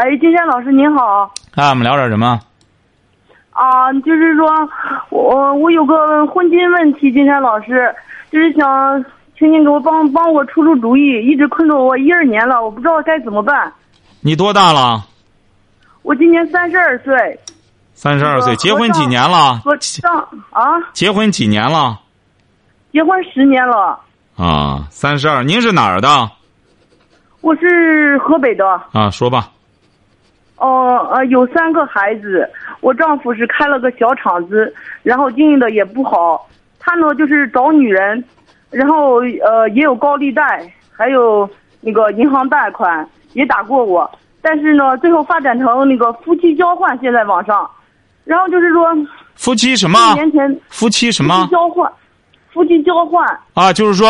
哎，金山老师您好。啊，我们聊点什么？啊，就是说我我有个婚姻问题，金山老师，就是想请您给我帮帮我出出主意，一直困着我一二年了，我不知道该怎么办。你多大了？我今年三十二岁。三十二岁，结婚几年了？我上啊？结婚几年了？结婚十年了。啊，三十二，您是哪儿的？我是河北的。啊，说吧。哦呃，有三个孩子，我丈夫是开了个小厂子，然后经营的也不好。他呢就是找女人，然后呃也有高利贷，还有那个银行贷款也打过我。但是呢，最后发展成那个夫妻交换，现在网上，然后就是说，夫妻什么？一年前夫妻什么？夫妻交换，夫妻交换啊，就是说，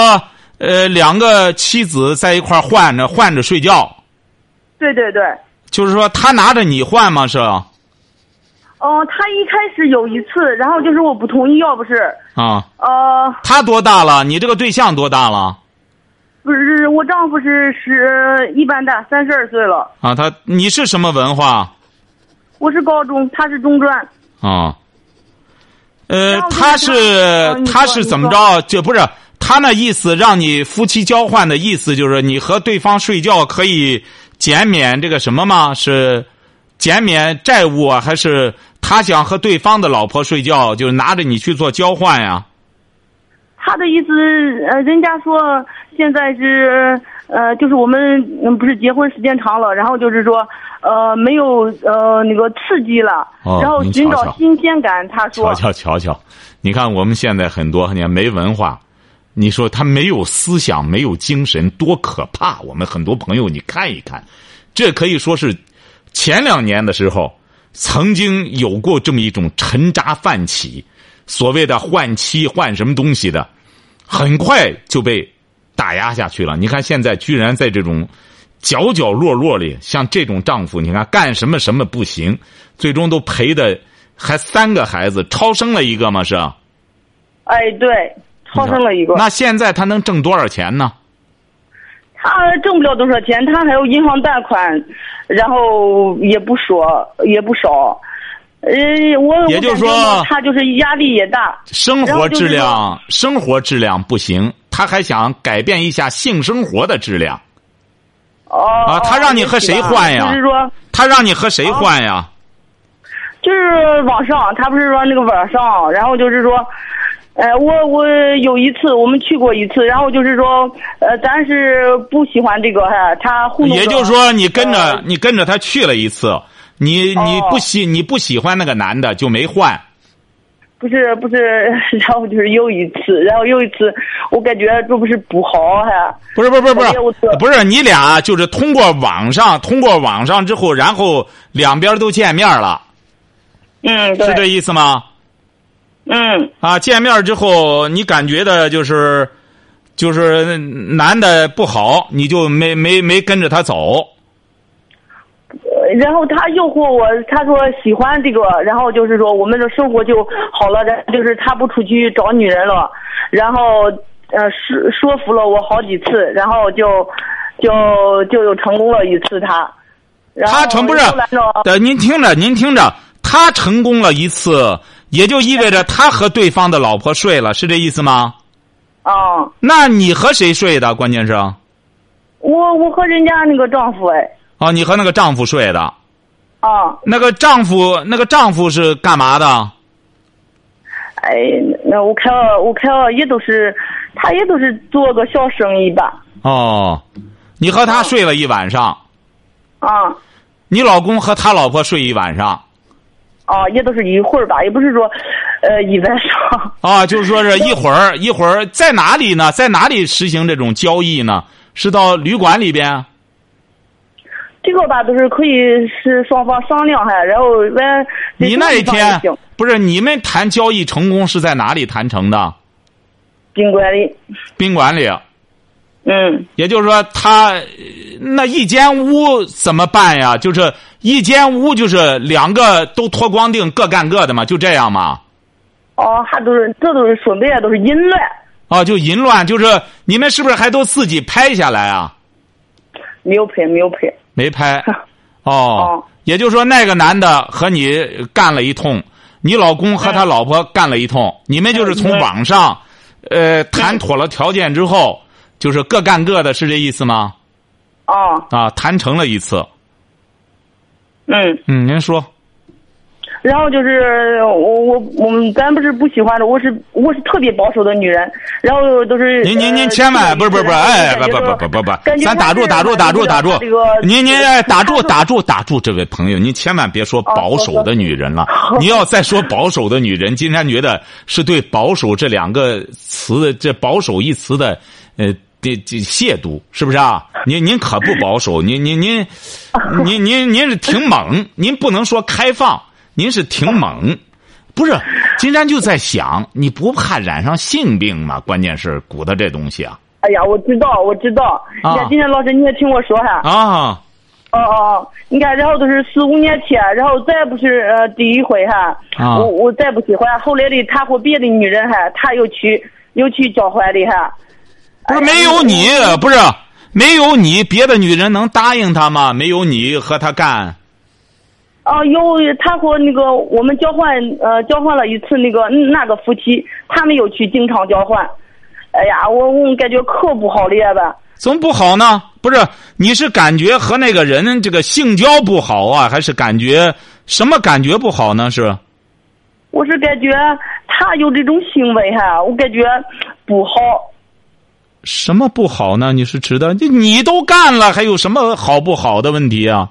呃，两个妻子在一块换着换着睡觉。对对对。就是说，他拿着你换吗？是。哦，他一开始有一次，然后就是我不同意，要不是。啊。呃。他多大了？你这个对象多大了？不是，我丈夫是十一般大，三十二岁了。啊，他你是什么文化？我是高中，他是中专。啊。呃，他是他是怎么着？就不是他那意思，让你夫妻交换的意思，就是你和对方睡觉可以减免这个什么吗？是减免债务啊，还是他想和对方的老婆睡觉，就是拿着你去做交换呀？他的意思，呃，人家说现在是呃，就是我们不是结婚时间长了，然后就是说呃，没有呃那个刺激了，然后寻找新鲜感。他说，瞧瞧瞧瞧，你看我们现在很多你看没文化，你说他没有思想，没有精神，多可怕！我们很多朋友，你看一看，这可以说是前两年的时候曾经有过这么一种沉渣泛起。所谓的换妻换什么东西的，很快就被打压下去了。你看现在居然在这种角角落落里，像这种丈夫，你看干什么什么不行，最终都赔的还三个孩子，超生了一个嘛是？哎，对，超生了一个。那现在他能挣多少钱呢？他挣不了多少钱，他还有银行贷款，然后也不说也不少。呃，我也就是说，他就是压力也大，生活质量生活质量不行，他还想改变一下性生活的质量。哦，啊，他让你和谁换呀？就是说，他让你和谁换呀？就是网上，他不是说那个网上，然后就是说，呃，我我有一次我们去过一次，然后就是说，呃，咱是不喜欢这个哈，他糊弄。也就是说，你跟着你跟着他去了一次。你你不喜你不喜欢那个男的就没换，不是不是，然后就是又一次，然后又一次，我感觉这不是不好还，不是不是不是不是不是你俩就是通过网上通过网上之后，然后两边都见面了，嗯，是这意思吗？嗯，啊，见面之后你感觉的就是就是男的不好，你就没没没跟着他走。然后他诱惑我，他说喜欢这个，然后就是说我们的生活就好了，就是他不出去找女人了，然后呃说说服了我好几次，然后就就就又成功了一次他。他成不是？呃，您听着，您听着，他成功了一次，也就意味着他和对方的老婆睡了，是这意思吗？哦。那你和谁睡的？关键是。我我和人家那个丈夫哎。哦，你和那个丈夫睡的，哦，那个丈夫，那个丈夫是干嘛的？哎，那我看我看也都是，他也都是做个小生意吧。哦，你和他睡了一晚上。啊。你老公和他老婆睡一晚上。啊，也都是一会儿吧，也不是说，呃，一晚上。啊，就是说是一会儿一会儿，在哪里呢？在哪里实行这种交易呢？是到旅馆里边？这个吧都是可以是双方商量哈，然后问。你那一天不是你们谈交易成功是在哪里谈成的？宾馆里。宾馆里。嗯。也就是说，他那一间屋怎么办呀？就是一间屋，就是两个都脱光腚，各干各的嘛，就这样嘛。哦，还都是这都是说白了都是淫乱。哦，就淫乱，就是你们是不是还都自己拍下来啊？没有拍，没有拍。没拍。哦。也就是说，那个男的和你干了一通，你老公和他老婆干了一通，你们就是从网上，呃，谈妥了条件之后，就是各干各的，是这意思吗？哦。啊，谈成了一次。嗯。嗯，您说。然后就是我我我们咱不是不喜欢的，我是我是特别保守的女人，然后都是您您您千万不是不是不是哎不不不不不不，咱打住打住打住打住，您您哎打住打住打住，这位朋友，您千万别说保守的女人了，你要再说保守的女人，金山觉得是对保守这两个词这保守一词的呃的这亵渎，是不是啊？您您可不保守，您您您您您您是挺猛，您不能说开放。您是挺猛，不是？金山就在想，你不怕染上性病吗？关键是鼓捣这东西啊！哎呀，我知道，我知道。你看，今天老师，你也听我说哈。啊。哦哦，你看，然后都是四五年前，然后再不是呃第一回哈。啊。我我再不喜欢，后来的他和别的女人哈，他又去又去交换的哈。不是没有你，不是没有你，别的女人能答应他吗？没有你和他干。啊，有他和那个我们交换，呃，交换了一次那个那个夫妻，他们有去经常交换。哎呀，我我感觉可不好了吧？怎么不好呢？不是，你是感觉和那个人这个性交不好啊，还是感觉什么感觉不好呢？是？我是感觉他有这种行为哈，我感觉不好。什么不好呢？你是指的你你都干了，还有什么好不好的问题啊？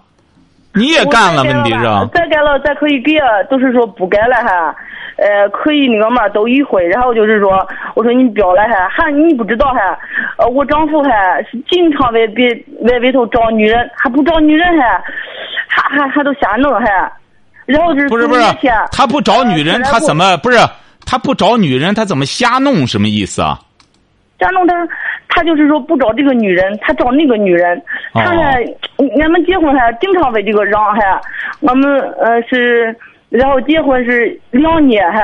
你也干了，问题是吧？再干了，再可以给，都是说不干了还。呃，可以那个嘛，都一回。然后就是说，我说你不要了还，还你不知道还。呃，我丈夫还是经常外别外外头找女人，还不找女人还，还还还都瞎弄还。然后就是不是不是，他不找女人，他怎么不是？他不找女人，他怎么瞎弄？什么意思啊？瞎弄他。他就是说不找这个女人，他找那个女人。他呢，俺们结婚还经常为这个嚷还，我们呃是，然后结婚是两年还，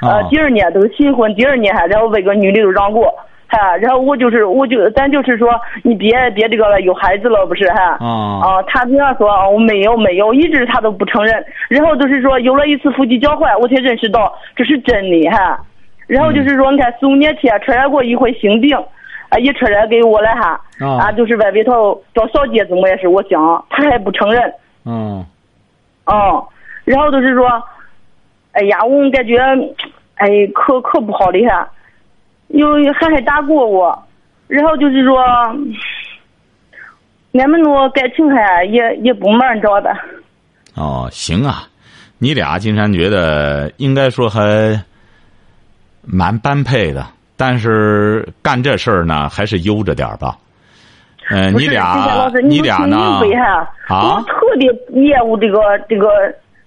呃第二年都是新婚，第二年还，然后为个女的都让过，哈，然后我就是我就咱就是说你别别这个了有孩子了不是哈，啊他这样说我没有没有，一直他都不承认，然后就是说有了一次夫妻交换，我才认识到这是真的哈，然后就是说你看四五年前传染过一回性病。啊，一传染给我了哈，啊，就是外边头找小姐怎么也是我想，他还不承认。嗯。哦，然后就是说，哎呀，我感觉，哎，可可不好的哈，又还还打过我，然后就是说，俺们那感情还也也不满，你知道吧？哦，行啊，你俩金山觉得应该说还蛮般配的。但是干这事儿呢，还是悠着点儿吧。嗯，你俩，你俩呢？啊，我特别厌恶这个这个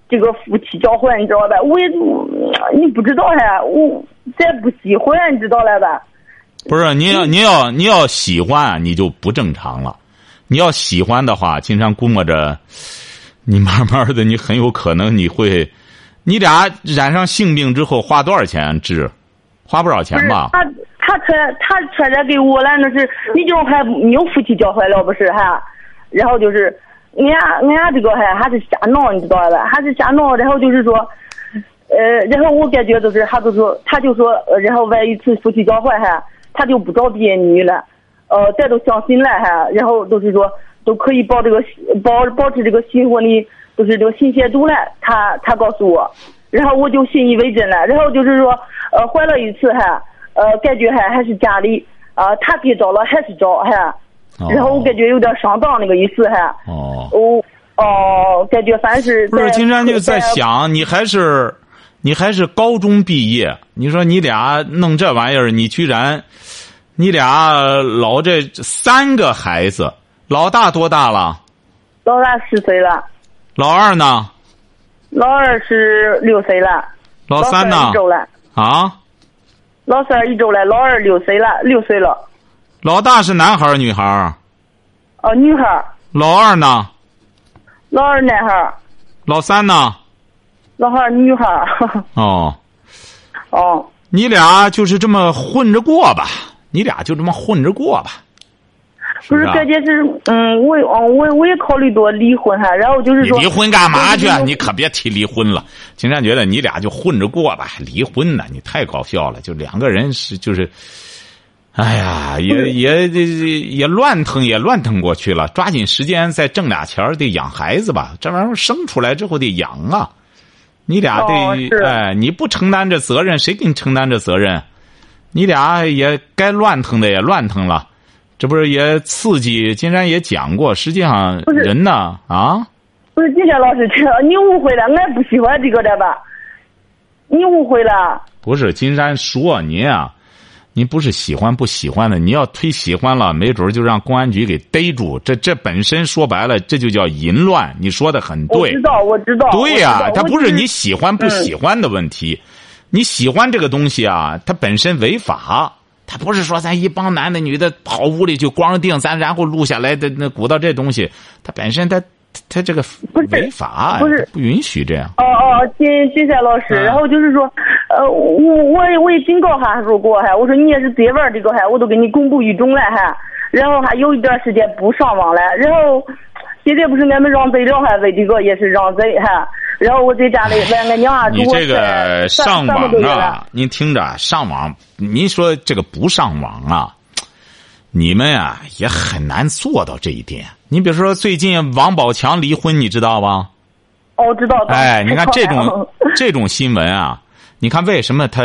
这个夫妻交换，你知道吧？我也你不知道呀，我再不喜欢，你知道了吧？不是，你要你要你要喜欢，你就不正常了。你要喜欢的话，经常估摸着，你慢慢的，你很有可能你会，你俩染上性病之后花多少钱治？花不少钱吧？他他传他传染给我了，那是你这种还没有夫妻交换了不是哈？然后就是，俺俺这个还还是瞎闹，你知道吧？还是瞎闹，然后就是说，呃，然后我感觉就是，他就说，他就说，然后万一次夫妻交换哈，他就不找别女了，呃，咱都相信了哈，然后都是说都可以保这个保保持这个新婚的，就是这个新鲜度了。他他告诉我。然后我就信以为真了，然后就是说，呃，怀了一次还，呃，感觉还还是家里啊，他给找了还是找还，然后我感觉有点上当那个意思还。哦。哦哦，感觉反正是。不是，金山就在想，你还是，你还是高中毕业，你说你俩弄这玩意儿，你居然，你俩老这三个孩子，老大多大了？老老大十岁了，老二呢？老二是六岁了，老三呢一？周了，啊，老三一周了，老二六岁了，六岁了。老大是男孩儿女孩儿？哦，女孩儿，老二呢？老二男孩儿，老三呢？老二女孩儿。哦，哦，你俩就是这么混着过吧？你俩就这么混着过吧？不是关键是，嗯，我哦，我我也考虑多离婚哈，然后就是说你离婚干嘛去？就是你可别提离婚了。金山觉得你俩就混着过吧，离婚呢？你太搞笑了。就两个人是就是，哎呀，也也也也乱腾也乱腾过去了。抓紧时间再挣俩钱儿得养孩子吧。这玩意儿生出来之后得养啊。你俩得、哦哎，你不承担这责任，谁给你承担这责任？你俩也该乱腾的也乱腾了。这不是也刺激？金山也讲过，实际上人呢啊。不是金山老师，这你误会了，俺不喜欢这个的吧？你误会了。不是金山说您啊，您不是喜欢不喜欢的，你要忒喜欢了，没准就让公安局给逮住。这这本身说白了，这就叫淫乱。你说的很对我知，道，我知道。对呀、我知道它不是你喜欢不喜欢的问题，你喜欢这个东西啊，它本身违法。它不是说咱一帮男的女的跑屋里就光着腚，咱然后录下来的那鼓捣这东西，他本身他他这个不是违法，不是。不允许这样。哦哦，金金山老师，嗯。然后就是说，呃，我我也我也警告他说过哈，我说你也是别玩这个哈，我都给你公布于众了哈，然后还有一段时间不上网了，然后现在不是俺们让贼了哈，为这个也是让贼哈，然后我在家里问俺娘啊，我你这个上网啊，您听着，上网，您说这个不上网啊，你们啊也很难做到这一点。你比如说，最近王宝强离婚，你知道吧？哦，知道。哎，你看这种哦这种新闻啊，你看为什么他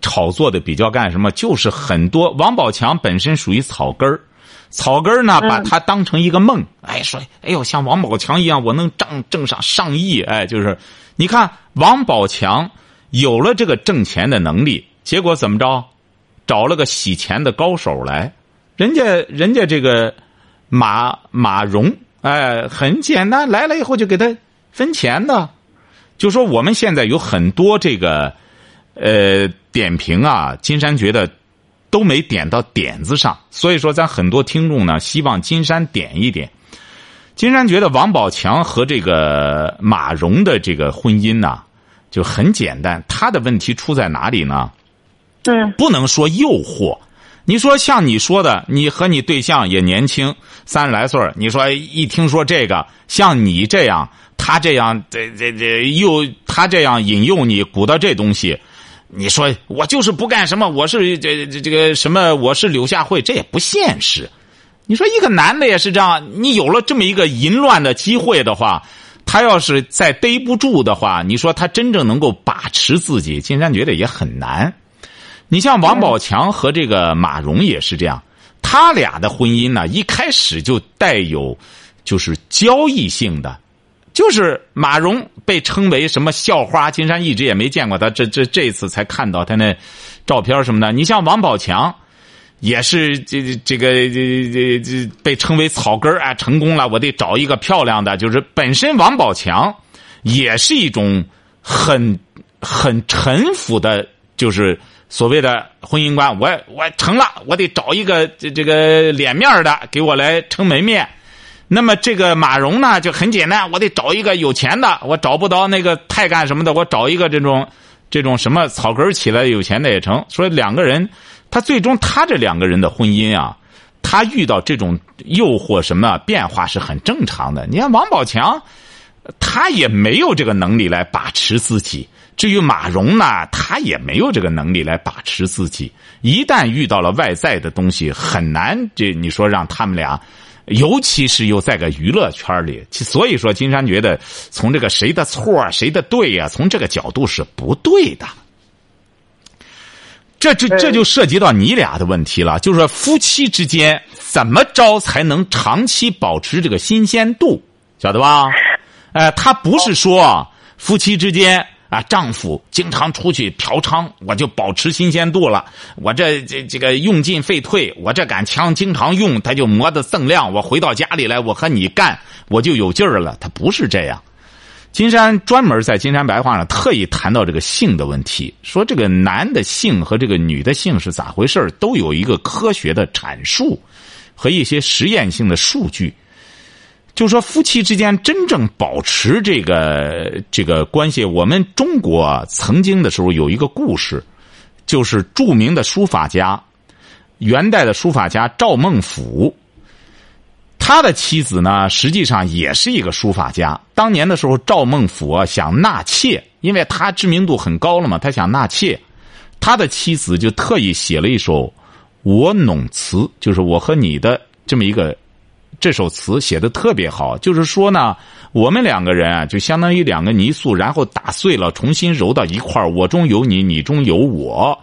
炒作的比较干什么？就是很多王宝强本身属于草根儿，草根呢把他当成一个梦，哎说，哎呦像王宝强一样，我能挣挣上上亿，哎，就是你看王宝强有了这个挣钱的能力，结果怎么着？找了个洗钱的高手来，人家人家这个马马蓉，哎，很简单，来了以后就给他分钱的。就说我们现在有很多这个呃点评啊，金山觉得都没点到点子上，所以说咱很多听众呢希望金山点一点。金山觉得王宝强和这个马蓉的这个婚姻呐、就很简单，他的问题出在哪里呢？嗯不能说诱惑。你说像你说的，你和你对象也年轻，三十来岁儿你说一听说这个，像你这样，他这样，这这这又他这样引诱你鼓捣这东西，你说我就是不干什么，我是这这这个什么，我是柳下惠，这也不现实。你说一个男的也是这样，你有了这么一个淫乱的机会的话，他要是再逮不住的话，你说他真正能够把持自己，金山觉得也很难。你像王宝强和这个马蓉也是这样，他俩的婚姻呢，一开始就带有就是交易性的，就是马蓉被称为什么校花，金山一直也没见过他，这这这次才看到他那照片什么的。你像王宝强。也是这这个这这这被称为草根啊，成功了，我得找一个漂亮的。就是本身王宝强也是一种很很臣服的，就是所谓的婚姻观。我我成了，我得找一个这这个脸面的给我来撑门面。那么这个马蓉呢，就很简单，我得找一个有钱的，我找不到那个太干什么的，我找一个这种这种什么草根起来有钱的也成。所以两个人，他最终他这两个人的婚姻啊，他遇到这种诱惑什么变化是很正常的。你看王宝强，他也没有这个能力来把持自己。至于马蓉呢，他也没有这个能力来把持自己。一旦遇到了外在的东西，很难这你说让他们俩。尤其是又在个娱乐圈里，所以说金山觉得从这个谁的错谁的对呀、从这个角度是不对的。这这这就涉及到你俩的问题了，就是说夫妻之间怎么着才能长期保持这个新鲜度，晓得吧？哎，他不是说夫妻之间啊，丈夫经常出去嫖娼，我就保持新鲜度了。我这这这个用进废退，我这杆枪经常用，它就磨得锃亮。我回到家里来，我和你干，我就有劲儿了。他不是这样。金山专门在《金山白话》上特意谈到这个性的问题，说这个男的性和这个女的性是咋回事都有一个科学的阐述和一些实验性的数据。就说夫妻之间真正保持这个这个关系，我们中国曾经的时候有一个故事，就是著名的书法家，元代的书法家赵孟俯。他的妻子呢，实际上也是一个书法家。当年的时候，赵孟俯啊想纳妾，因为他知名度很高了嘛，他想纳妾。他的妻子就特意写了一首《我侬词》，就是我和你的这么一个这首词写的特别好。就是说呢，我们两个人啊，就相当于两个泥塑，然后打碎了，重新揉到一块儿，我中有你，你中有我。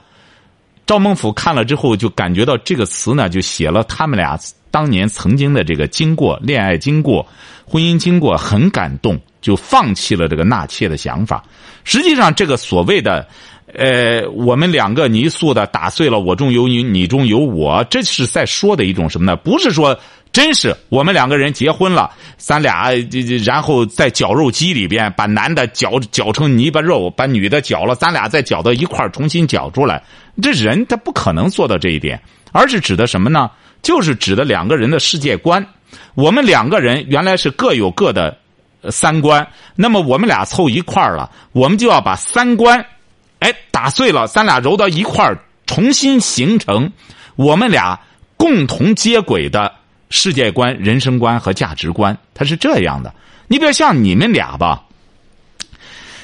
赵孟俯看了之后，就感觉到这个词呢，就写了他们俩。当年曾经的这个经过，恋爱经过，婚姻经过，很感动，就放弃了这个纳妾的想法。实际上，这个所谓的，呃，我们两个泥塑的打碎了，我中有你，你中有我，这是在说的一种什么呢？不是说真是我们两个人结婚了，咱俩这这然后在绞肉机里边把男的绞绞成泥巴肉，把女的绞了，咱俩再绞到一块重新绞出来。这人他不可能做到这一点，而是指的什么呢？就是指的两个人的世界观，我们两个人原来是各有各的三观，那么我们俩凑一块了，我们就要把三观，哎打碎了，咱俩揉到一块，重新形成我们俩共同接轨的世界观、人生观和价值观。它是这样的，你比如像你们俩吧，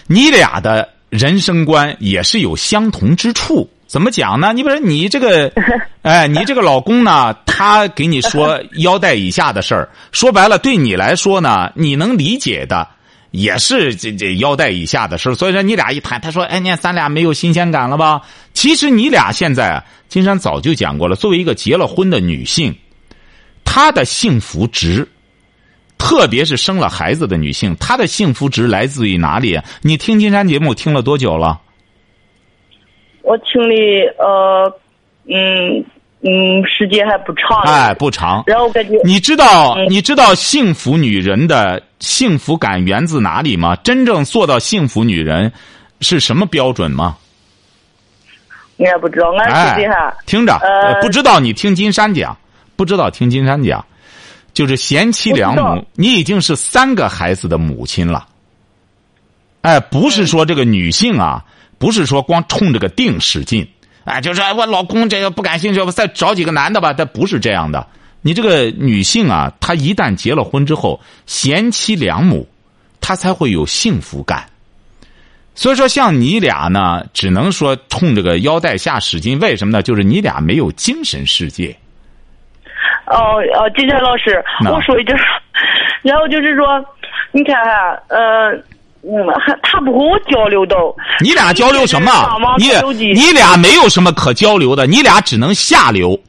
你俩的人生观也是有相同之处。怎么讲呢？你比如你这个，哎，你这个老公呢，他给你说 腰带以下的事儿，说白了，对你来说呢，你能理解的也是这这腰带以下的事所以说你俩一谈，他说：“哎，你看咱俩没有新鲜感了吧？”其实你俩现在，金山早就讲过了。作为一个结了婚的女性，她的幸福值，特别是生了孩子的女性，她的幸福值来自于哪里？你听金山节目听了多久了？我听的呃，嗯嗯，时间还不长。哎，不长。然后感觉你知道你知道幸福女人的幸福感源自哪里吗？真正做到幸福女人是什么标准吗？我也不知道，俺实际上听着，不知道你听金山讲，不知道听金山讲，就是贤妻良母，你已经是三个孩子的母亲了。哎，不是说这个女性啊。不是说光冲这个腚使劲，哎，就是我老公这个不感兴趣，我再找几个男的吧。他不是这样的。你这个女性啊，她一旦结了婚之后，贤妻良母，她才会有幸福感。所以说，像你俩呢，只能说冲这个腰带下使劲。为什么呢？就是你俩没有精神世界。哦哦，金山老师，我说一句，然后就是说，你看哈，呃。嗯，还他不和我交流都。你俩交流什么？你你俩没有什么可交流的，你俩只能下流。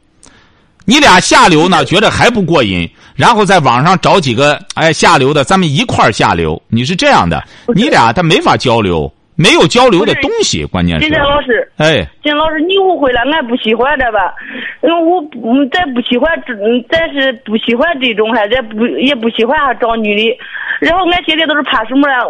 你俩下流呢，觉得还不过瘾，然后在网上找几个哎下流的，咱们一块儿下流。你是这样的，你俩他没法交流。没有交流的东西，关键是。金山老师，哎，金老师，你误会了，俺不喜欢这吧？因为我嗯，咱不喜欢这，咱是不喜欢这种还，咱不也不喜欢哈找女的。然后俺现在都是怕什么了？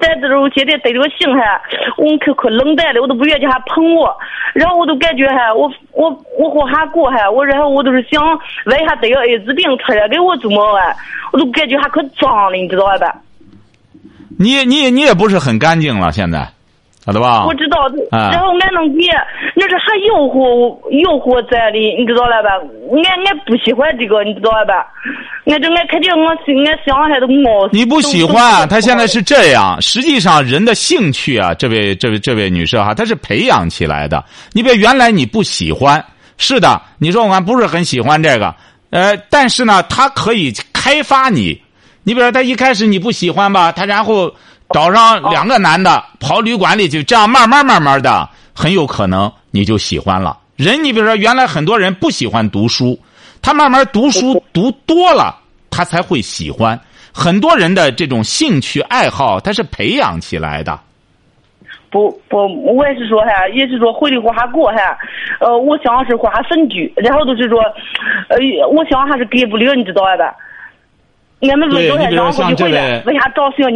咱这种现在得这个性还，我可可冷淡的，我都不愿意叫他碰我。然后我都感觉哈，我我我和他过哈，我然后我都是想万一他得个艾滋病出来给我怎么办？我都感觉还可脏了，你知道吧？你你你也不是很干净了，现在。晓得吧？我知道，然后俺能给，那是还诱惑诱惑在的，你知道了吧？俺俺不喜欢这个，你知道了吧？俺这俺肯定我俺想还都冒。你不喜欢他现在是这样，实际上人的兴趣啊，这位这位这位女士哈，她是培养起来的。你别原来你不喜欢，是的，你说我不是很喜欢这个，呃，但是呢，他可以开发你。你比如说，他一开始你不喜欢吧，他然后。找上两个男的跑旅馆里去，这样慢慢慢慢的，很有可能你就喜欢了。人，你比如说，原来很多人不喜欢读书，他慢慢读书读多了，他才会喜欢。很多人的这种兴趣爱好，他是培养起来的。不不，我也是说哈，也是说回的话还过哈，呃，我想是话还分居，然后就是说，呃，我想还是给不了，你知道吧？俺们你比找小妮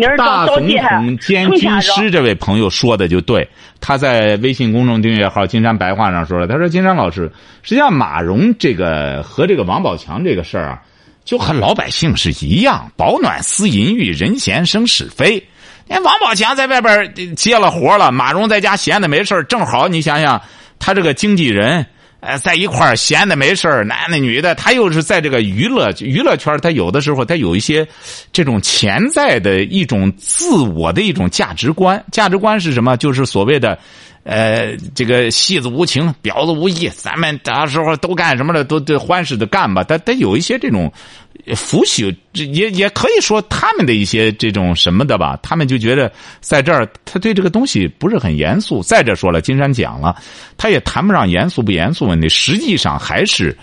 儿大总找找姐哈？统兼军师这位朋友说的就对，他在微信公众订阅号“金山白话”上说了，他说：“金山老师，实际上马蓉这个和这个王宝强这个事儿啊，就和老百姓是一样，饱暖思淫欲，人闲生是非。人王宝强在外边接了活了，马蓉在家闲的没事儿正好你想想，他这个经纪人。”呃，在一块儿闲的没事儿，男的女的，他又是在这个娱乐娱乐圈，他有的时候他有一些这种潜在的一种自我的一种价值观。价值观是什么？就是所谓的，呃，这个戏子无情，婊子无义，咱们到时候都干什么的，都都欢实的干吧。他他有一些这种腐朽，也也可以说他们的一些这种什么的吧。他们就觉得在这儿，他对这个东西不是很严肃。再者说了，金山讲了，他也谈不上严肃不严肃问题，实际上还是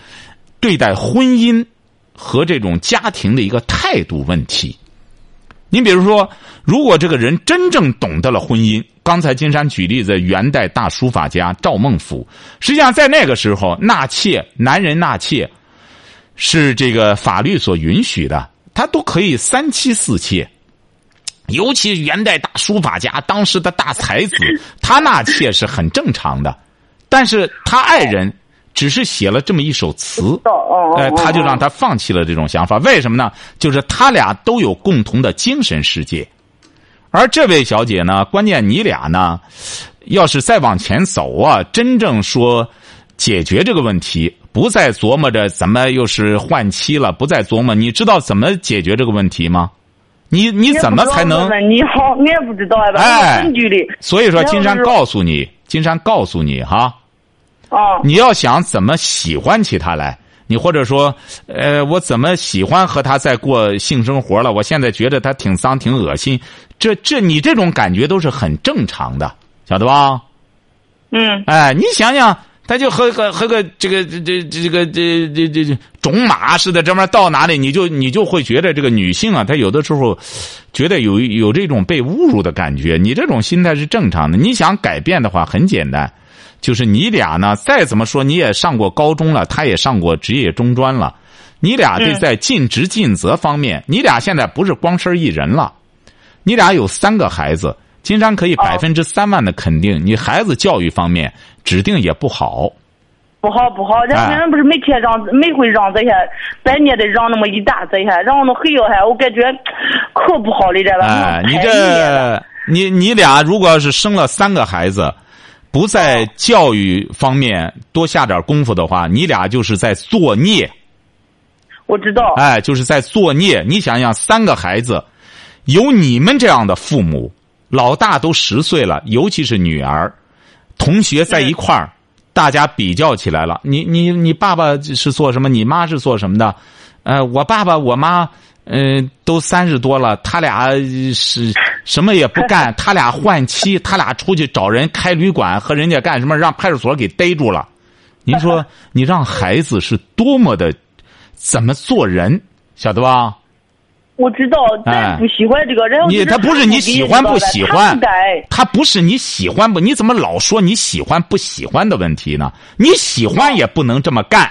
对待婚姻和这种家庭的一个态度问题。你比如说，如果这个人真正懂得了婚姻，刚才金山举例子，元代大书法家赵孟頫，实际上在那个时候纳妾，男人纳妾是这个法律所允许的，他都可以三妻四妾。尤其元代大书法家，当时的大才子，他纳妾是很正常的，但是他爱人只是写了这么一首词，哦哎，他就让他放弃了这种想法。为什么呢？就是他俩都有共同的精神世界，而这位小姐呢，关键你俩呢，要是再往前走啊，真正说解决这个问题，不再琢磨着怎么又是换妻了，不再琢磨，你知道怎么解决这个问题吗？你你怎么才能？你好，我也不知道吧？哎。所以说，金山告诉你，金山告诉你哈，哦，你要想怎么喜欢起他来，你或者说，呃，我怎么喜欢和他在过性生活了？我现在觉得他挺脏、挺恶心，这这你这种感觉都是很正常的，晓得吧？嗯，哎，你想想，他就和和和个这个这这这个这这这这种马似的，这么到哪里你就你就会觉得这个女性啊，她有的时候觉得有有这种被侮辱的感觉。你这种心态是正常的。你想改变的话，很简单，就是你俩呢，再怎么说你也上过高中了，他也上过职业中专了，你俩得在尽职尽责方面，你俩现在不是光身一人了，你俩有三个孩子。金山可以百分之三万的肯定，你孩子教育方面指定也不好。不好不好，人家人不是每天让每回让这些，半年得让那么一大这些，然后那黑了还，我感觉可不好了，知道吧？哎，你这你你俩如果要是生了三个孩子，不在教育方面多下点功夫的话，你俩就是在作孽。我知道，哎，就是在作孽。你想想，三个孩子，有你们这样的父母，老大都十岁了，尤其是女儿，同学在一块儿，大家比较起来了。你你你爸爸是做什么？你妈是做什么的？呃，我爸爸我妈，嗯、都三十多了，他俩是什么也不干，他俩换妻，他俩出去找人开旅馆，和人家干什么，让派出所给逮住了。您说，你让孩子是多么的怎么做人，晓得吧？我知道，但不喜欢这个，然后你他不是你喜欢不喜欢他不，是你喜欢不？你怎么老说你喜欢不喜欢的问题呢？你喜欢也不能这么干，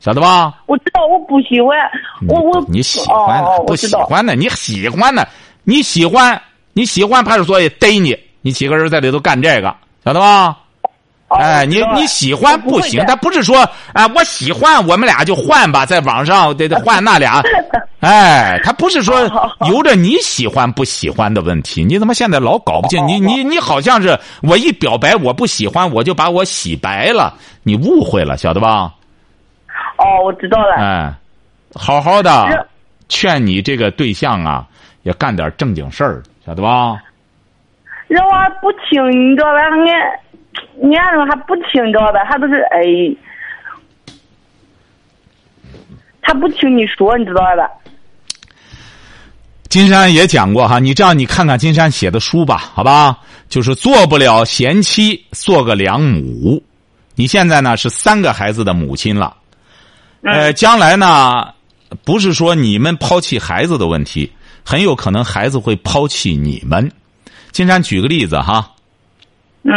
晓得吧？我知道我不喜欢，我我你喜欢的、哦，不我，喜欢的，你喜欢的，你喜欢你喜欢派出所也逮你，你几个人在里头干这个，晓得吧？哦哎，你你喜欢不不行，他不是说哎，我喜欢，我们俩就换吧，在网上得得换那俩，哎，他不是说由着你喜欢不喜欢的问题，你怎么现在老搞不清？你你你好像是我一表白我不喜欢，我就把我洗白了，你误会了，晓得吧？哦，我知道了，哎，好好的劝你这个对象啊，也干点正经事儿，晓得吧？人娃不听，你知道吧？俺俺人还不听，你知道吧？他都是哎，他不听你说，你知道吧？金山也讲过哈，你这样你看看金山写的书吧，好吧？就是做不了贤妻，做个良母。你现在呢是三个孩子的母亲了，呃，将来呢，不是说你们抛弃孩子的问题，很有可能孩子会抛弃你们。金山举个例子哈，嗯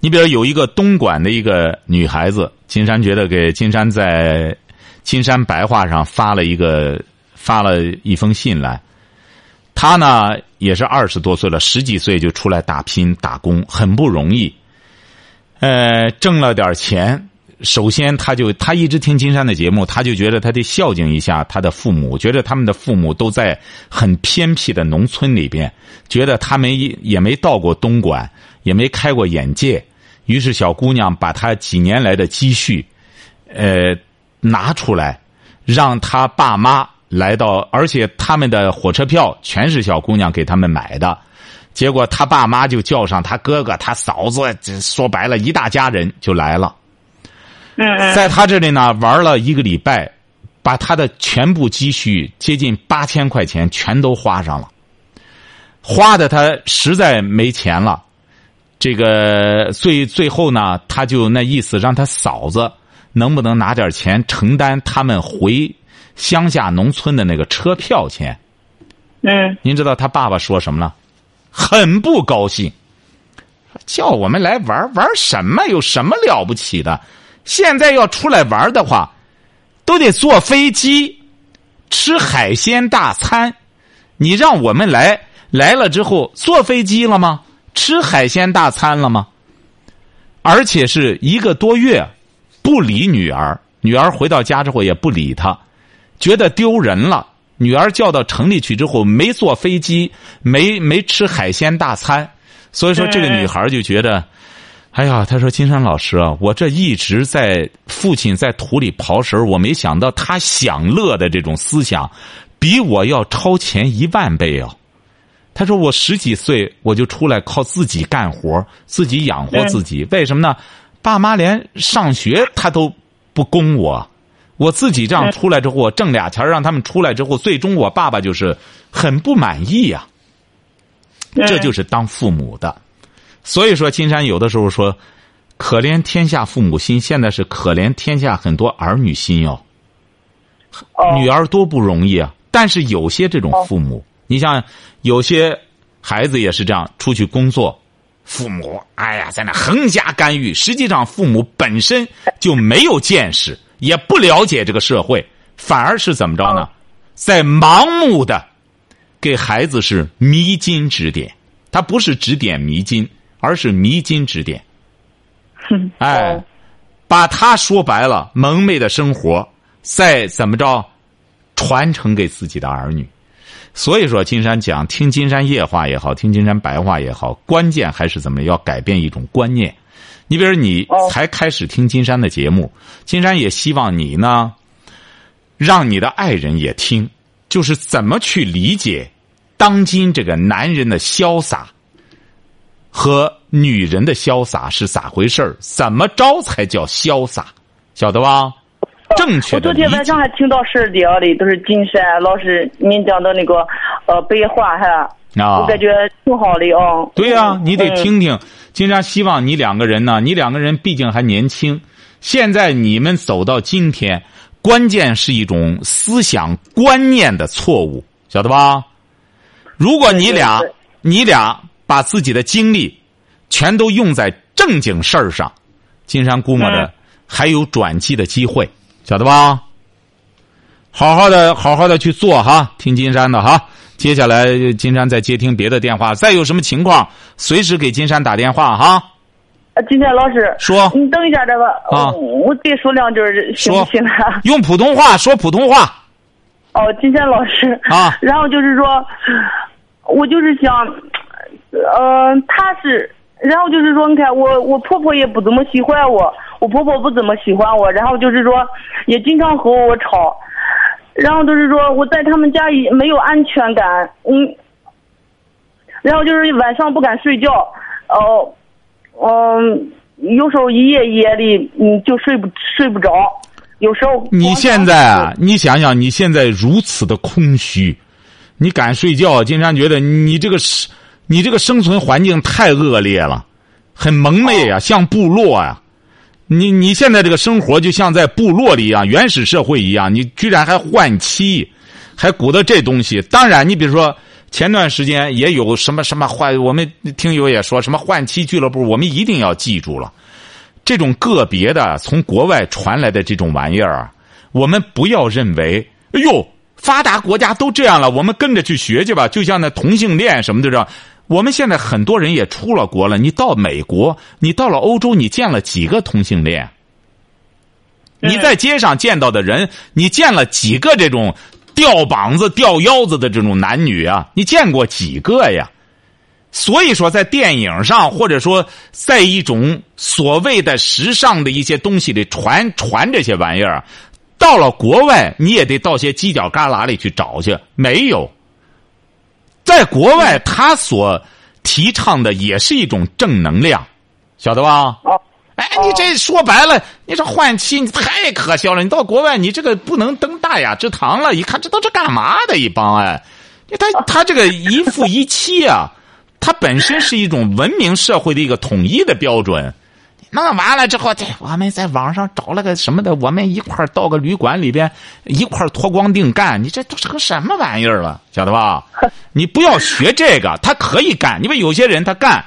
你比如有一个东莞的一个女孩子，金山觉得给金山在金山白话上发了一个发了一封信来。她呢也是二十多岁了，十几岁就出来打拼打工，很不容易。呃，挣了点钱，首先他就他一直听金山的节目，他就觉得他得孝敬一下他的父母，觉得他们的父母都在很偏僻的农村里边，觉得他们也没到过东莞，也没开过眼界。于是小姑娘把她几年来的积蓄，呃，拿出来，让她爸妈来到，而且他们的火车票全是小姑娘给他们买的。结果他爸妈就叫上他哥哥、他嫂子，这说白了，一大家人就来了。在他这里呢玩了一个礼拜，把他的全部积蓄接近八千块钱全都花上了，花的他实在没钱了。这个最最后呢，他就那意思，让他嫂子能不能拿点钱承担他们回乡下农村的那个车票钱。嗯您知道他爸爸说什么了？很不高兴，叫我们来玩玩什么？有什么了不起的？现在要出来玩的话，都得坐飞机，吃海鲜大餐。你让我们来来了之后，坐飞机了吗？吃海鲜大餐了吗？而且是一个多月，不理女儿，女儿回到家之后也不理他，觉得丢人了。女儿叫到城里去之后，没坐飞机，没没吃海鲜大餐，所以说这个女孩就觉得，哎呀，他说金山老师啊，我这一直在父亲在土里刨食儿我没想到他享乐的这种思想，比我要超前一万倍啊。他说：“我十几岁我就出来靠自己干活，自己养活自己。为什么呢？爸妈连上学他都不供我，我自己这样出来之后，我挣俩钱让他们出来之后，最终我爸爸就是很不满意呀、这就是当父母的。所以说，金山有的时候说，可怜天下父母心，现在是可怜天下很多儿女心哟。哦女儿多不容易啊！但是有些这种父母，你像有些孩子也是这样，出去工作，父母哎呀在那横加干预，实际上父母本身就没有见识，也不了解这个社会，反而是怎么着呢？在盲目的给孩子是迷津指点，他不是指点迷津，而是迷津指点。哼 哎哦，把他说白了蒙昧的生活，再怎么着传承给自己的儿女。所以说，金山讲听金山夜话也好，听金山白话也好，关键还是怎么要改变一种观念。你比如你哦才开始听金山的节目，金山也希望你呢，让你的爱人也听，就是怎么去理解当今这个男人的潇洒和女人的潇洒是咋回事儿？怎么着才叫潇洒？晓得吧？正确我昨的理解天晚上还听到十二点的，都是金山老师您讲的那个呃白话哈，啊我感觉挺好的哦。对呀、你得嗯。听听。金山希望你两个人呢，你两个人毕竟还年轻，现在你们走到今天，关键是一种思想观念的错误，晓得吧？如果你俩你俩把自己的精力全都用在正经事儿上，金山估摸着嗯还有转机的机会，晓得吧？好好的，好好的去做哈，听金山的哈。接下来金山再接听别的电话，再有什么情况，随时给金山打电话哈。呃金山老师，说你等一下，这个啊我我再说两句行不行啊？用普通话说普通话哦，金山老师啊然后就是说，我就是想，呃，他是，然后就是说，你看我我婆婆也不怎么喜欢我，我婆婆不怎么喜欢我，然后就是说，也经常和我吵，然后就是说我在他们家也没有安全感，嗯，然后就是晚上不敢睡觉，哦、嗯，有时候一夜一夜的，嗯，就睡不睡不着，有时候你现在啊，你想想，你现在如此的空虚，你敢睡觉？经常觉得你这个是，你这个生存环境太恶劣了，很蒙昧啊，像部落啊。你你现在这个生活就像在部落里一样，原始社会一样，你居然还换妻，还鼓捣这东西。当然，你比如说前段时间也有什么什么换，我们听友也说什么换妻俱乐部，我们一定要记住了，这种个别的从国外传来的这种玩意儿啊，我们不要认为，哎呦，发达国家都这样了，我们跟着去学去吧。就像那同性恋什么的，这样，我们现在很多人也出了国了，你到美国，你到了欧洲，你见了几个同性恋？你在街上见到的人，你见了几个这种？吊膀子、吊腰子的这种男女啊，你见过几个呀？所以说，在电影上，或者说在一种所谓的时尚的一些东西里传传这些玩意儿，到了国外，你也得到些犄角旮旯里去找去。没有，在国外，他所提倡的也是一种正能量，晓得吧？哎，你这说白了，你这换妻你太可笑了。你到国外，你这个不能登大雅之堂了。一看，这都是干嘛的一帮哎？他他这个一夫一妻啊，他本身是一种文明社会的一个统一的标准。弄完了之后，对我们在网上找了个什么的，我们一块到个旅馆里边一块脱光腚干。你这都成个什么玩意儿了？晓得吧？你不要学这个，他可以干，因为有些人他干，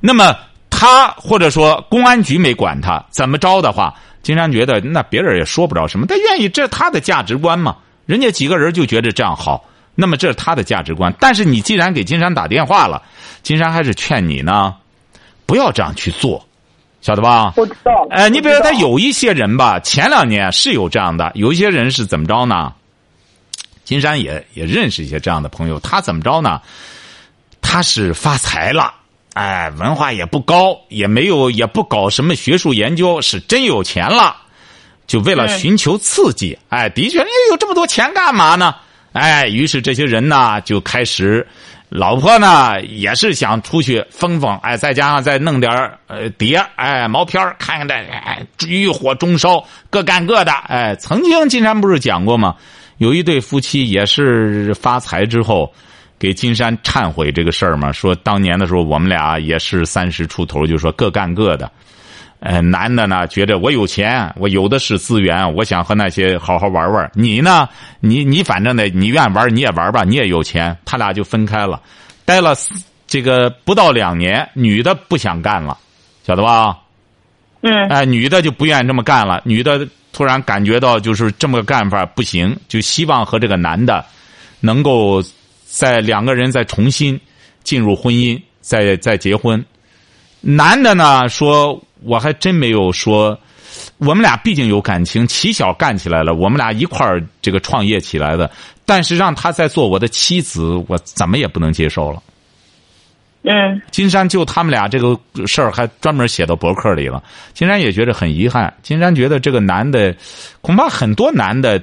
那么。他或者说公安局没管他怎么着的话，金山觉得那别人也说不着什么，他愿意，这是他的价值观嘛。人家几个人就觉得这样好，那么这是他的价值观。但是你既然给金山打电话了，金山还是劝你呢，不要这样去做，晓得吧？我知道。哎，你比如他有一些人吧，前两年是有这样的，有一些人是怎么着呢？金山也也认识一些这样的朋友，他怎么着呢？他是发财了。哎，文化也不高，也没有，也不搞什么学术研究，是真有钱了，就为了寻求刺激。哎，的确，你有这么多钱干嘛呢？哎，于是这些人呢就开始，老婆呢也是想出去疯疯，哎，再加上再弄点呃碟，哎，毛片看看这，哎，欲火中烧，各干各的。哎，曾经金山不是讲过吗？有一对夫妻也是发财之后。给金山忏悔这个事儿嘛，说当年的时候我们俩也是三十出头，就说各干各的。呃，男的呢觉得我有钱，我有的是资源，我想和那些好好玩玩。你呢，你你反正呢，你愿玩你也玩吧，你也有钱。他俩就分开了，待了这个不到两年，女的不想干了，晓得吧？嗯。哎，女的就不愿意这么干了。女的突然感觉到就是这么个干法不行，就希望和这个男的能够。在两个人再重新进入婚姻，再再结婚。男的呢说，我还真没有说，我们俩毕竟有感情，起小干起来了，我们俩一块儿这个创业起来的。但是让他再做我的妻子，我怎么也不能接受了。嗯，金山就他们俩这个事儿，还专门写到博客里了。金山也觉得很遗憾。金山觉得这个男的，恐怕很多男的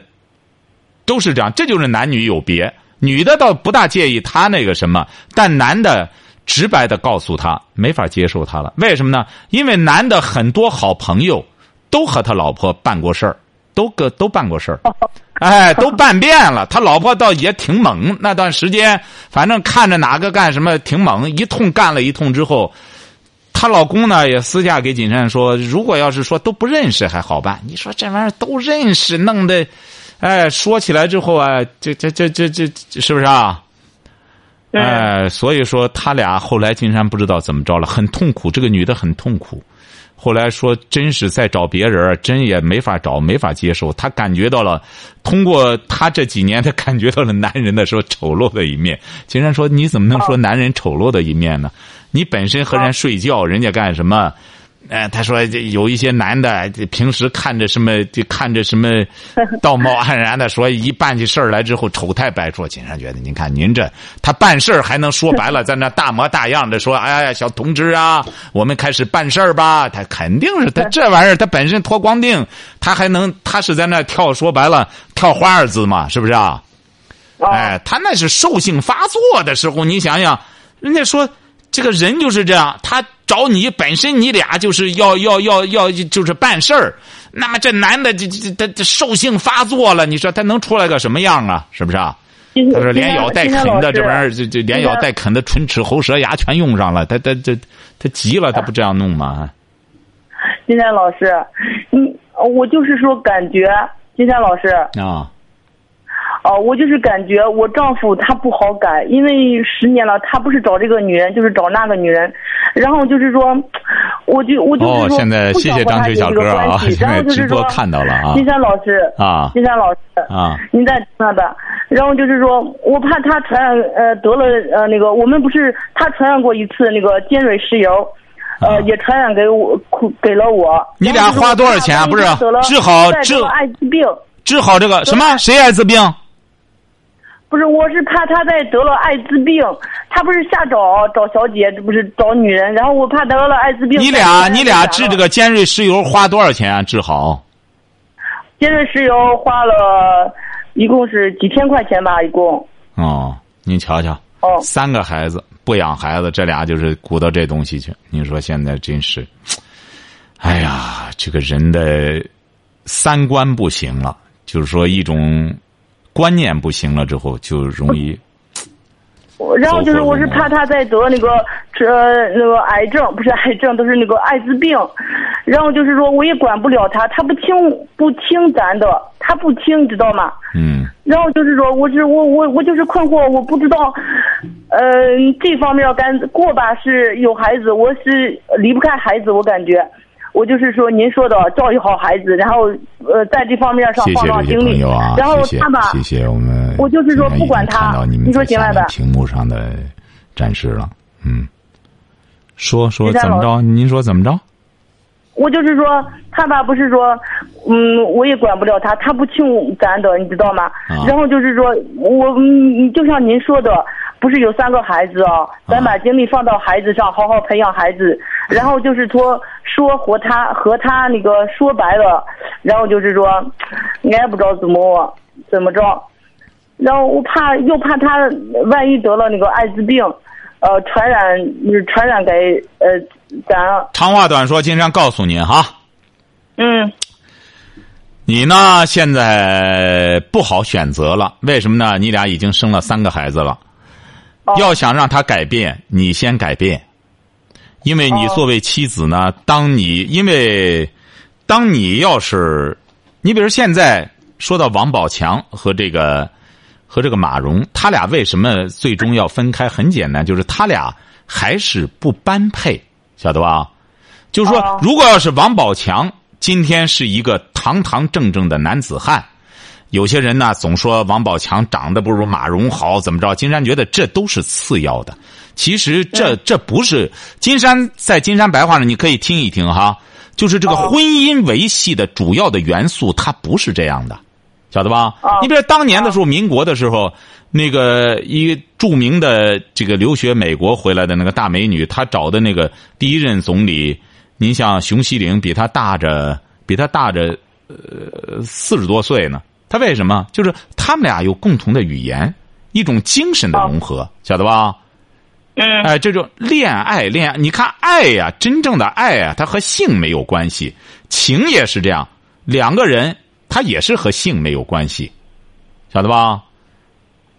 都是这样，这就是男女有别。女的倒不大介意他那个什么，但男的直白的告诉他没法接受他了。为什么呢？因为男的很多好朋友都和他老婆办过事儿，都个都办过事儿，哎，都办遍了。他老婆倒也挺猛，那段时间反正看着哪个干什么挺猛，一通干了一通之后，她老公呢也私下给锦山说，如果要是说都不认识还好办，你说这玩意儿都认识，弄得。哎，说起来之后啊，这这这这这是不是啊？哎，所以说他俩后来金山不知道怎么着了，很痛苦。这个女的很痛苦。后来说，真是再找别人，真也没法找，没法接受。他感觉到了，通过他这几年，他感觉到了男人的时候丑陋的一面。金山说：“你怎么能说男人丑陋的一面呢？你本身和人睡觉，人家干什么？”哎，他说有一些男的平时看着什么，就看着什么道貌岸然的，说一办起事儿来之后丑态百出。警察觉得，您看您这，他办事儿还能说白了，在那大模大样的说：“哎呀，小同志啊，我们开始办事儿吧。”他肯定是他这玩意儿，他本身脱光腚，他还能他是在那跳，说白了跳华尔兹嘛，是不是啊？哎，他那是兽性发作的时候，你想想，人家说。这个人就是这样，他找你本身你俩就是要要要要就是办事儿，那么这男的这这他这兽性发作了，你说他能出来个什么样啊？是不是啊？他说连咬带啃的这玩意儿，这这连咬带啃的唇齿喉舌牙全用上了，他他这他急了，他不这样弄吗？金山老师，你我就是说感觉金山老师啊，哦，我就是感觉我丈夫他不好改，因为十年了，他不是找这个女人，就是找那个女人，然后就是说，我就我就是哦，说现在谢谢张学小哥啊，后就是说，直播看到了啊金山老师啊金山老师啊，您在那的，然后就是说我怕他传染呃得了呃那个我们不是他传染过一次那个尖锐湿疣，呃、啊也传染给我给了我。你俩花多少钱啊不是治好治艾滋病。治好这个什么？谁艾滋病？不是，我是怕他再得了艾滋病，他不是瞎找找小姐，这不是找女人，然后我怕得了艾滋病。你俩你俩治这个尖锐湿疣花多少钱啊？治好？尖锐湿疣花了，一共是几千块钱吧，一共。哦，您瞧瞧，哦，三个孩子不养孩子，这俩就是鼓捣这东西去。你说现在真是，哎呀，这个人的三观不行了，就是说一种观念不行了之后，就容 易我然后就是我是怕他再得那个呃那个癌症，不是癌症，都是那个艾滋病，然后就是说我也管不了他，他不听不听咱的，他不听，知道吗？嗯。然后就是说，我是我我我就是困惑，我不知道，呃，这方面该过吧是有孩子，我是离不开孩子，我感觉，我就是说您说的教育好孩子，然后呃在这方面上放上精力然后他吧，谢谢我们。我就是说不管他你说行了吧屏幕上的展示了，嗯，说说怎么着？您说怎么着？我就是说他吧不是说，嗯，我也管不了他，他不听咱的，你知道吗？啊然后就是说我嗯，就像您说的，不是有三个孩子哦，咱把精力放到孩子上，好好培养孩子。然后就是说说和他和他那个说白了，然后就是说，俺也不知道怎么怎么着，然后我怕又怕他万一得了那个艾滋病，呃，传染传染给呃咱，长话短说，金山告诉您哈，嗯。你呢现在不好选择了，为什么呢？你俩已经生了三个孩子了，哦要想让他改变，你先改变，因为你哦作为妻子呢，当你因为当你要是，你比如现在说到王宝强和这个和这个马蓉，他俩为什么最终要分开？很简单，就是他俩还是不般配，晓得吧？就是说哦，如果要是王宝强今天是一个堂堂正正的男子汉，有些人呢总说王宝强长得不如马蓉好，怎么着？金山觉得这都是次要的。其实这这不是金山在金山白话上，你可以听一听哈。就是这个哦婚姻维系的主要的元素，它不是这样的，晓得吧？哦你比如当年的时候，民国的时候，那个一著名的这个留学美国回来的那个大美女，她找的那个第一任总理，您像熊希龄，比她大着，比她大着，呃，四十多岁呢。她为什么？就是他们俩有共同的语言，一种精神的融合，晓得吧？嗯哎，这种恋爱，恋爱，你看爱呀、真正的爱呀、它和性没有关系，情也是这样，两个人他也是和性没有关系，晓得吧？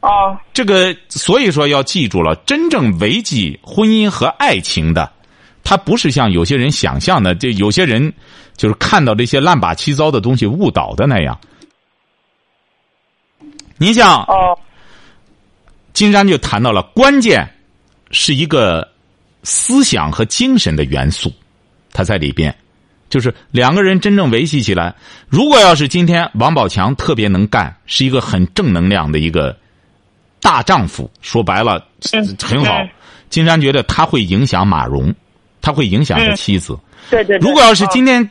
哦这个所以说要记住了，真正维系婚姻和爱情的，他不是像有些人想象的，这有些人就是看到这些乱八七糟的东西误导的那样。您像哦金山就谈到了，关键是一个思想和精神的元素，它在里边，就是两个人真正维系起来。如果要是今天王宝强特别能干，是一个很正能量的一个大丈夫，说白了嗯很好嗯。金山觉得他会影响马蓉，他会影响他嗯妻子。对对对。如果要是哦今天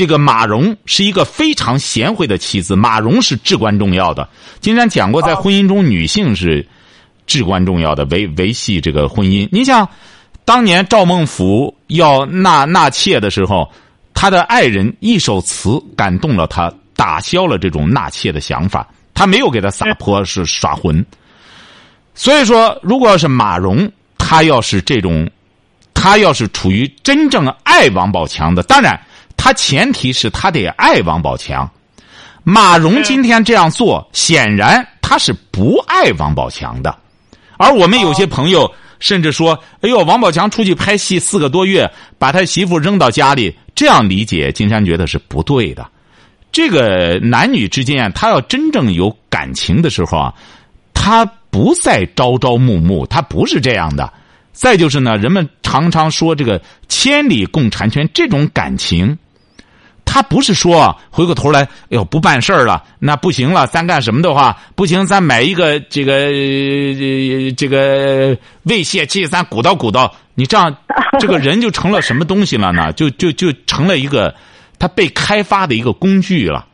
这个马蓉是一个非常贤惠的妻子，马蓉是至关重要的。金山讲过，在哦婚姻中，女性是至关重要的，维维系这个婚姻。你想当年赵孟俯要纳纳妾的时候，他的爱人一首词感动了他，打消了这种纳妾的想法。他没有给他撒泼，是耍浑。所以说，如果要是马蓉，她要是这种他要是处于真正爱王宝强的，当然，他前提是他得爱王宝强。马蓉今天这样做，显然他是不爱王宝强的。而我们有些朋友甚至说：“哎呦，王宝强出去拍戏四个多月，把他媳妇扔到家里。”这样理解，金山觉得是不对的。这个男女之间，他要真正有感情的时候啊，他不再朝朝暮暮，他不是这样的。再就是呢，人们常常说这个“千里共婵娟”这种感情，他不是说回过头来，哎呦不办事儿了，那不行了，咱干什么的话不行，咱买一个这个这个喂泄器，咱鼓捣鼓捣。你这样，这个人就成了什么东西了呢？就就就成了一个他被开发的一个工具了。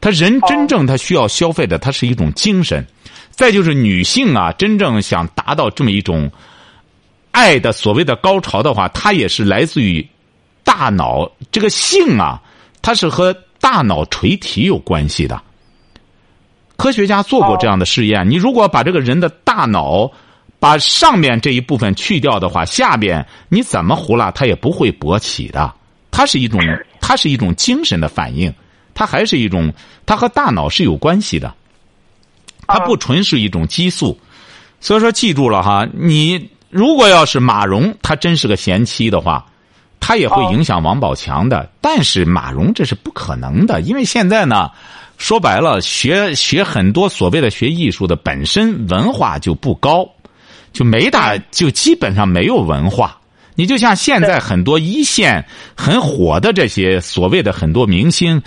他人真正他需要消费的，他是一种精神。再就是女性啊，真正想达到这么一种。爱的所谓的高潮的话，它也是来自于大脑这个性啊，它是和大脑垂体有关系的。科学家做过这样的试验，你如果把这个人的大脑把上面这一部分去掉的话，下边你怎么胡拉它也不会勃起的。它是一种，它是一种精神的反应，它还是一种，它和大脑是有关系的。它不纯是一种激素，所以说记住了哈，你。如果要是马蓉，她真是个贤妻的话，她也会影响王宝强的。但是马蓉这是不可能的，因为现在呢，说白了，学学很多所谓的学艺术的，本身文化就不高，就没大，就基本上没有文化。你就像现在很多一线很火的这些所谓的很多明星，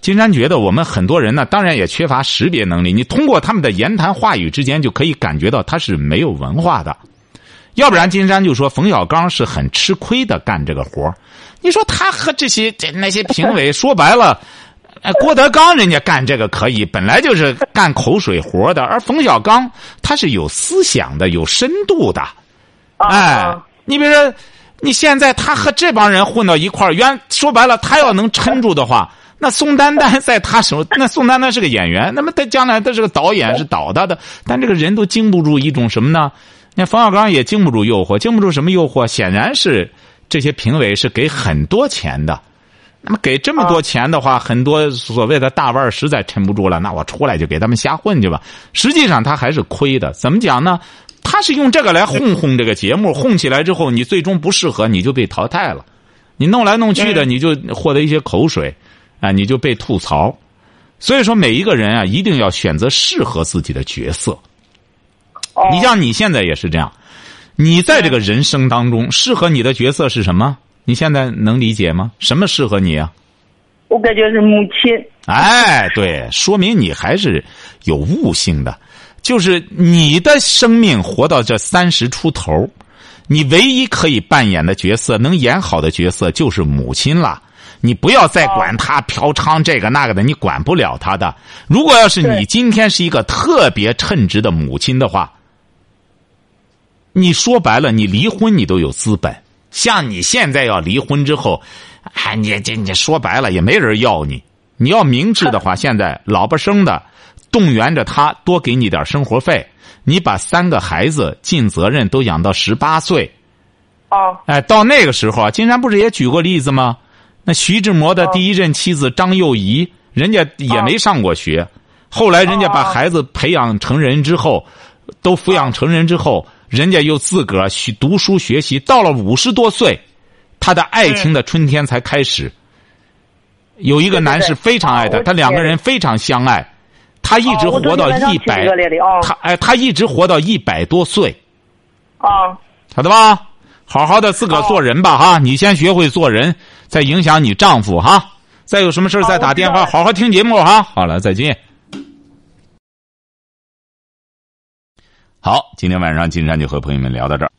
金山觉得我们很多人呢，当然也缺乏识别能力。你通过他们的言谈话语之间，就可以感觉到他是没有文化的。要不然，金山就说冯小刚是很吃亏的干这个活你说他和这些这那些评委说白了，郭德纲人家干这个可以，本来就是干口水活的，而冯小刚他是有思想的、有深度的。哎，你比如说，你现在他和这帮人混到一块儿，原说白了，他要能撑住的话，那宋丹丹在他手，那宋丹丹是个演员，那么他将来他是个导演，是导他的，但这个人都经不住一种什么呢？那冯小刚也经不住诱惑，经不住什么诱惑？显然是这些评委是给很多钱的。那么给这么多钱的话，很多所谓的大腕实在撑不住了，那我出来就给他们瞎混去吧。实际上他还是亏的。怎么讲呢？他是用这个来哄哄这个节目，哄起来之后，你最终不适合，你就被淘汰了。你弄来弄去的，你就获得一些口水，啊，你就被吐槽。所以说，每一个人啊，一定要选择适合自己的角色。你像你现在也是这样，你在这个人生当中适合你的角色是什么？你现在能理解吗？什么适合你啊？我感觉是母亲。哎，对，说明你还是有悟性的。就是你的生命活到这三十出头，你唯一可以扮演的角色，能演好的角色就是母亲了。你不要再管他嫖娼这个那个的，你管不了他的。如果要是你今天是一个特别称职的母亲的话。你说白了，你离婚你都有资本。像你现在要离婚之后，哎，你这你说白了也没人要你。你要明智的话，现在老婆生的，动员着他多给你点生活费。你把三个孩子尽责任都养到十八岁。哦。哎，到那个时候啊，金山不是也举过例子吗？那徐志摩的第一任妻子张幼仪，人家也没上过学，后来人家把孩子培养成人之后，都抚养成人之后。人家又自个儿去读书学习，到了五十多岁，他的爱情的春天才开始。有一个男士非常爱他，他两个人非常相爱，他一直活到一百，他哎，他一直活到一百多岁。啊，晓得吧？好好的自个儿做人吧，哈！你先学会做人，再影响你丈夫，哈！再有什么事再打电话，好好听节目，哈！好了，再见。好，今天晚上金山就和朋友们聊到这儿。